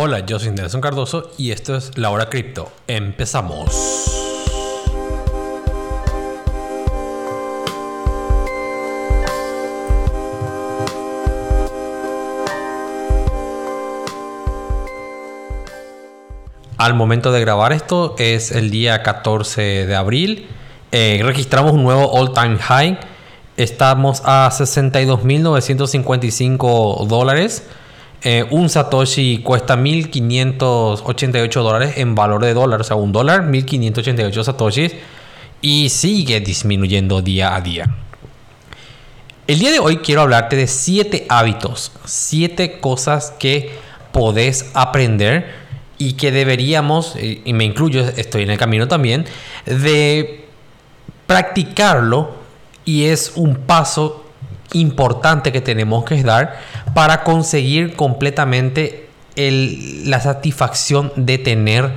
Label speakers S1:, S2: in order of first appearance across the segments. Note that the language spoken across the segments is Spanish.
S1: Hola, yo soy Nelson Cardoso y esto es La Hora Cripto. Empezamos. Al momento de grabar esto es el día 14 de abril. Eh, registramos un nuevo all time high. Estamos a 62.955 dólares. Eh, un Satoshi cuesta 1.588 dólares en valor de dólar. O sea, un dólar, 1.588 Satoshis. Y sigue disminuyendo día a día. El día de hoy quiero hablarte de 7 hábitos. 7 cosas que podés aprender y que deberíamos, y me incluyo, estoy en el camino también, de practicarlo y es un paso importante que tenemos que dar para conseguir completamente la satisfacción de tener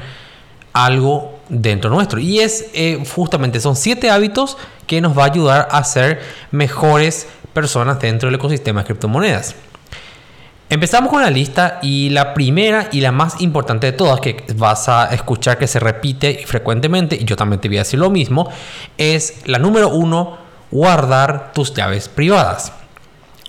S1: algo dentro nuestro. Y es eh, justamente, son siete hábitos que nos va a ayudar a ser mejores personas dentro del ecosistema de criptomonedas. Empezamos con la lista y la primera y la más importante de todas que vas a escuchar que se repite frecuentemente, y yo también te voy a decir lo mismo, es la número uno, guardar tus llaves privadas.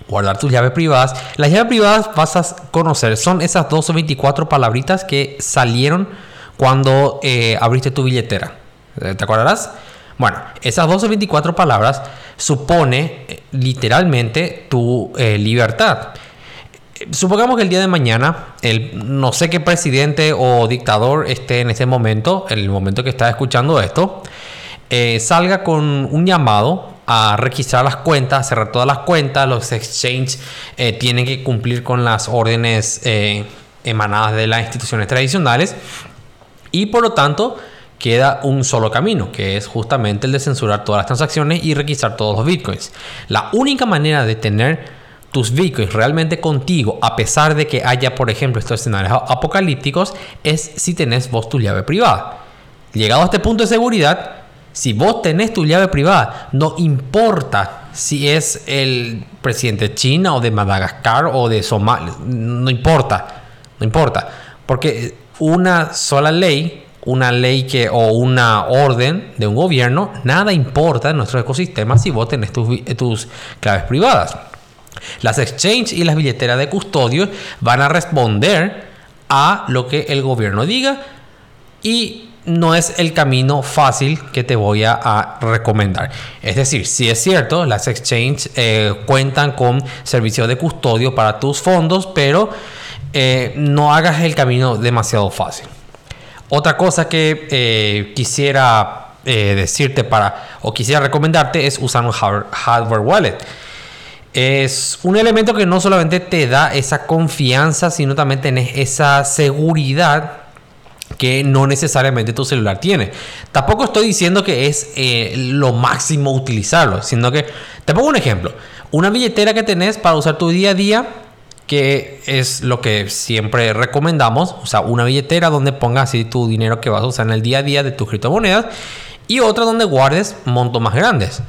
S1: Guardar tus llaves privadas. Las llaves privadas vas a conocer, son esas 12 o 24 palabritas que salieron cuando eh, abriste tu billetera. ¿Te acordarás? Bueno, esas 12 o 24 palabras supone eh, literalmente tu eh, libertad supongamos que el día de mañana, el no sé qué presidente o dictador esté en ese momento, en el momento que está escuchando esto, eh, salga con un llamado a registrar las cuentas, cerrar todas las cuentas, los exchanges eh, tienen que cumplir con las órdenes eh, emanadas de las instituciones tradicionales y por lo tanto queda un solo camino, que es justamente el de censurar todas las transacciones y registrar todos los bitcoins. La única manera de tener tus bitcoins realmente contigo, a pesar de que haya, por ejemplo, estos escenarios apocalípticos, es si tenés vos tu llave privada. Llegado a este punto de seguridad, si vos tenés tu llave privada, no importa si es el presidente de China o de Madagascar o de Somalia, no importa, no importa, porque una sola ley, una ley que o una orden de un gobierno, nada importa en nuestro ecosistema si vos tenés tus, tus claves privadas. Las exchanges y las billeteras de custodio van a responder a lo que el gobierno diga y no es el camino fácil que te voy a, recomendar. Es decir, si es cierto, las exchanges eh, cuentan con servicio de custodio para tus fondos, pero eh, no hagas el camino demasiado fácil. Otra cosa que eh, quisiera decirte para o quisiera recomendarte es usar un hardware wallet es un elemento que no solamente te da esa confianza, sino también tenés esa seguridad que no necesariamente tu celular tiene. Tampoco estoy diciendo que es eh, lo máximo utilizarlo, sino que te pongo un ejemplo. Una billetera que tenés para usar tu día a día, que es lo que siempre recomendamos, o sea, una billetera donde pongas así tu dinero que vas a usar en el día a día de tus criptomonedas y otra donde guardes montos más grandes.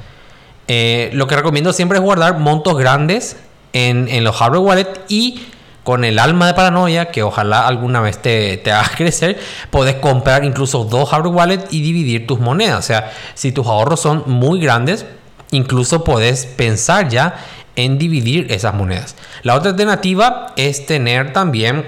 S1: Eh, lo que recomiendo siempre es guardar montos grandes en, los hardware wallet y con el alma de paranoia que ojalá alguna vez te, te hagas crecer, puedes comprar incluso dos hardware wallet y dividir tus monedas. O sea, si tus ahorros son muy grandes, incluso puedes pensar ya en dividir esas monedas. La otra alternativa es tener también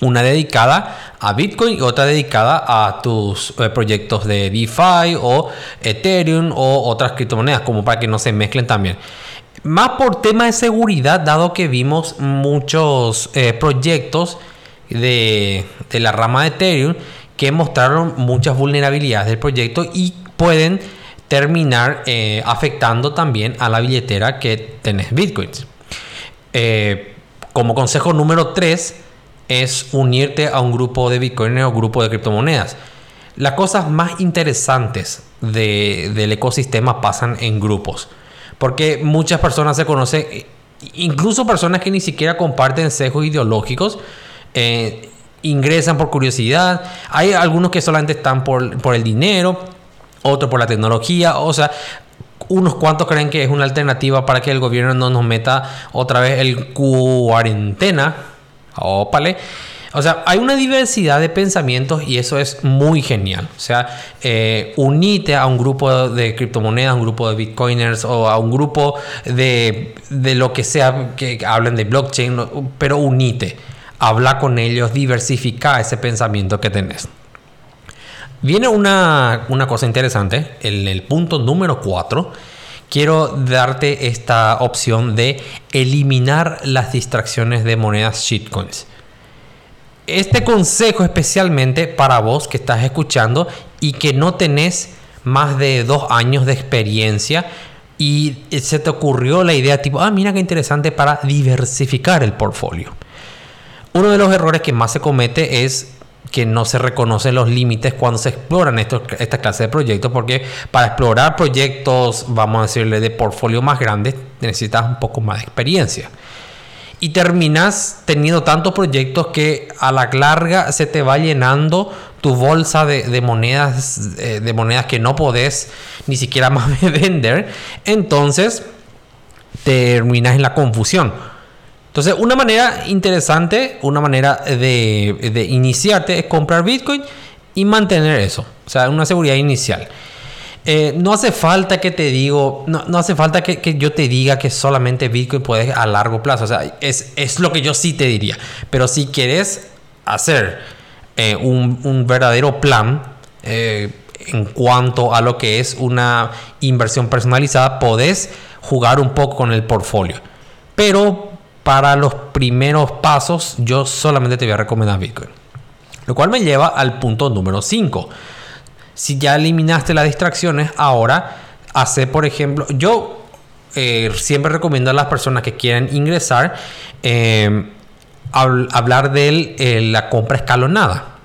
S1: una dedicada a Bitcoin y otra dedicada a tus eh, proyectos de DeFi o Ethereum o otras criptomonedas, como para que no se mezclen también. Más por tema de seguridad, dado que vimos muchos eh, proyectos de, la rama de Ethereum que mostraron muchas vulnerabilidades del proyecto y pueden terminar eh, afectando también a la billetera que tenés Bitcoins. como consejo número 3, es unirte a un grupo de Bitcoin o grupo de criptomonedas. Las cosas más interesantes del ecosistema pasan en grupos. Porque muchas personas se conocen, incluso personas que ni siquiera comparten sesgos ideológicos, eh, ingresan por curiosidad. Hay algunos que solamente están por, por el dinero, otros por la tecnología. O sea, unos cuantos creen que es una alternativa para que el gobierno no nos meta otra vez el cuarentena Ópale. O sea, hay una diversidad de pensamientos y eso es muy genial. O sea, eh, unite a un grupo de criptomonedas, a un grupo de bitcoiners o a un grupo de, de lo que sea que hablen de blockchain, pero unite. Habla con ellos, diversifica ese pensamiento que tenés. Viene una, una cosa interesante, en el punto número 4 quiero darte esta opción de eliminar las distracciones de monedas shitcoins. Este consejo especialmente para vos que estás escuchando y que no tenés más de dos años de experiencia y se te ocurrió la idea tipo, ah, mira qué interesante para diversificar el portfolio. Uno de los errores que más se comete es que no se reconocen los límites cuando se exploran esta clase de proyectos, porque para explorar proyectos, vamos a decirle, de portfolio más grandes, necesitas un poco más de experiencia. Y terminas teniendo tantos proyectos que a la larga se te va llenando tu bolsa de, monedas, eh, de monedas que no podés ni siquiera más vender. Entonces terminas en la confusión entonces, una manera interesante, una manera de, iniciarte es comprar Bitcoin y mantener eso. O sea, una seguridad inicial. Eh, no hace falta que te digo, no, hace falta que, yo te diga que solamente Bitcoin puedes a largo plazo. O sea, es, lo que yo sí te diría. Pero si quieres hacer eh, un, verdadero plan eh, en cuanto a lo que es una inversión personalizada, podés jugar un poco con el portfolio. Pero para los primeros pasos, yo solamente te voy a recomendar Bitcoin. Lo cual me lleva al punto número 5. Si ya eliminaste las distracciones, ahora hace, por ejemplo, yo eh, siempre recomiendo a las personas que quieran ingresar eh, hablar de eh, la compra escalonada.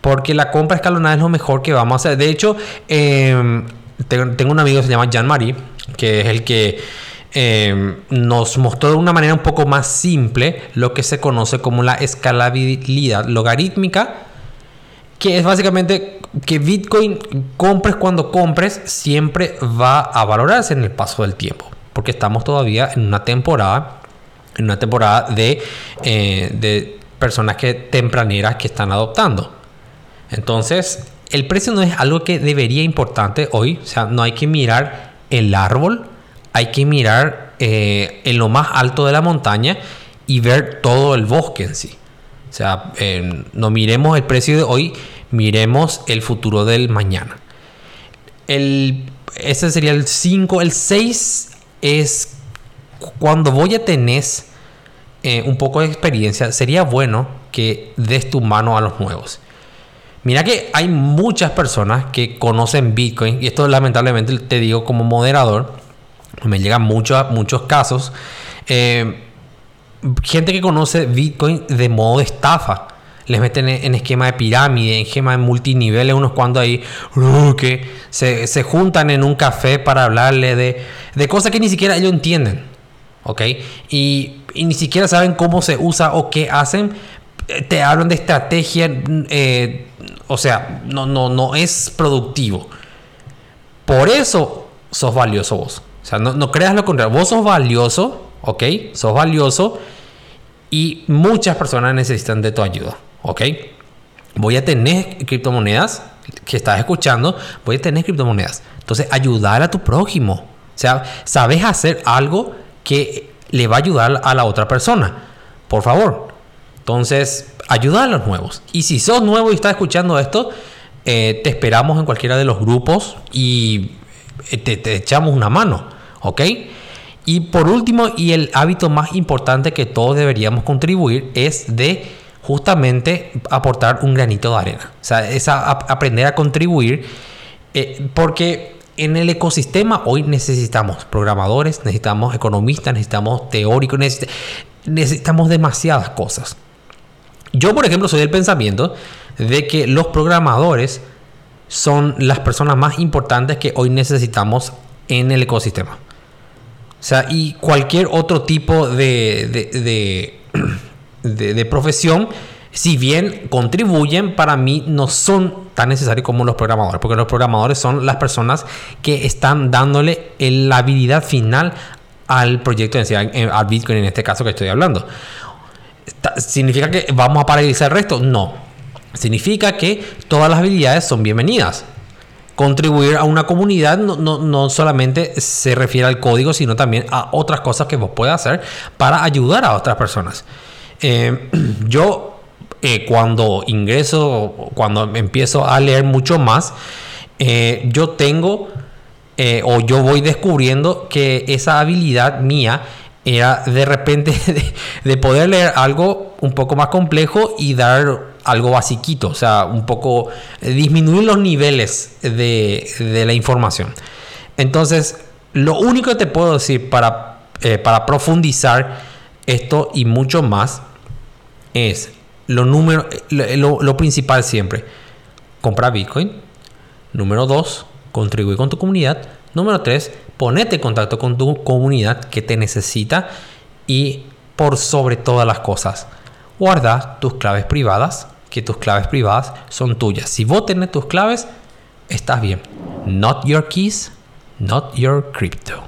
S1: Porque la compra escalonada es lo mejor que vamos a hacer. De hecho, tengo, un amigo que se llama Jean-Marie, que es el que Em, nos mostró de una manera un poco más simple lo que se conoce como la escalabilidad logarítmica, que es básicamente que Bitcoin compres cuando compres siempre va a valorarse en el paso del tiempo, porque estamos todavía en una temporada, en una temporada de, eh, de personas que tempraneras que están adoptando. Entonces, el precio no es algo que debería importante hoy, o sea, no hay que mirar el árbol, hay que mirar eh, en lo más alto de la montaña y ver todo el bosque en sí. O sea, eh, no miremos el precio de hoy, miremos el futuro del mañana. El, ese sería el 5. El 6 es cuando voy a tener eh, un poco de experiencia, sería bueno que des tu mano a los nuevos. Mira que hay muchas personas que conocen Bitcoin, y esto lamentablemente te digo como moderador, me llegan muchos, muchos casos. Eh, gente que conoce Bitcoin de modo de estafa. Les meten en esquema de pirámide, en esquema de multiniveles, unos cuantos ahí uh, que se, juntan en un café para hablarle de, cosas que ni siquiera ellos entienden. ¿Ok? Y, ni siquiera saben cómo se usa o qué hacen. Te hablan de estrategia. Eh, o sea, no, no, no es productivo. Por eso sos valioso vos. O sea, no, creas lo contrario. Vos sos valioso, ¿ok? Sos valioso y muchas personas necesitan de tu ayuda, ¿ok? Voy a tener criptomonedas que estás escuchando, voy a tener criptomonedas. Entonces, ayudar a tu prójimo. O sea, sabes hacer algo que le va a ayudar a la otra persona. Por favor. Entonces, ayuda a los nuevos. Y si sos nuevo y estás escuchando esto, eh, te esperamos en cualquiera de los grupos y eh, te echamos una mano. ¿Ok? Y por último, y el hábito más importante que todos deberíamos contribuir es de justamente aportar un granito de arena. O sea, es aprender a contribuir eh, porque en el ecosistema hoy necesitamos programadores, necesitamos economistas, necesitamos teóricos, necesitamos demasiadas cosas. Yo, por ejemplo, soy del pensamiento de que los programadores son las personas más importantes que hoy necesitamos en el ecosistema. O sea, y cualquier otro tipo de, de, profesión, si bien contribuyen, para mí no son tan necesarios como los programadores, porque los programadores son las personas que están dándole la habilidad final al proyecto, al Bitcoin en este caso que estoy hablando. ¿Significa que vamos a paralizar el resto? No. Significa que todas las habilidades son bienvenidas. Contribuir a una comunidad no, solamente se refiere al código, sino también a otras cosas que vos puedes hacer para ayudar a otras personas. Eh, yo eh, cuando ingreso, cuando empiezo a leer mucho más, eh, yo tengo o yo voy descubriendo que esa habilidad mía era de repente de, poder leer algo un poco más complejo y dar algo basiquito, o sea, un poco eh, disminuir los niveles de, la información. Entonces, lo único que te puedo decir para, eh, profundizar esto y mucho más es lo, número, lo, lo principal siempre. Comprar Bitcoin. Número dos, contribuir con tu comunidad. Número tres, ponete en contacto con tu comunidad que te necesita y por sobre todas las cosas, guarda tus claves privadas, que tus claves privadas son tuyas. Si vos tenés tus claves, estás bien. Not your keys, not your crypto.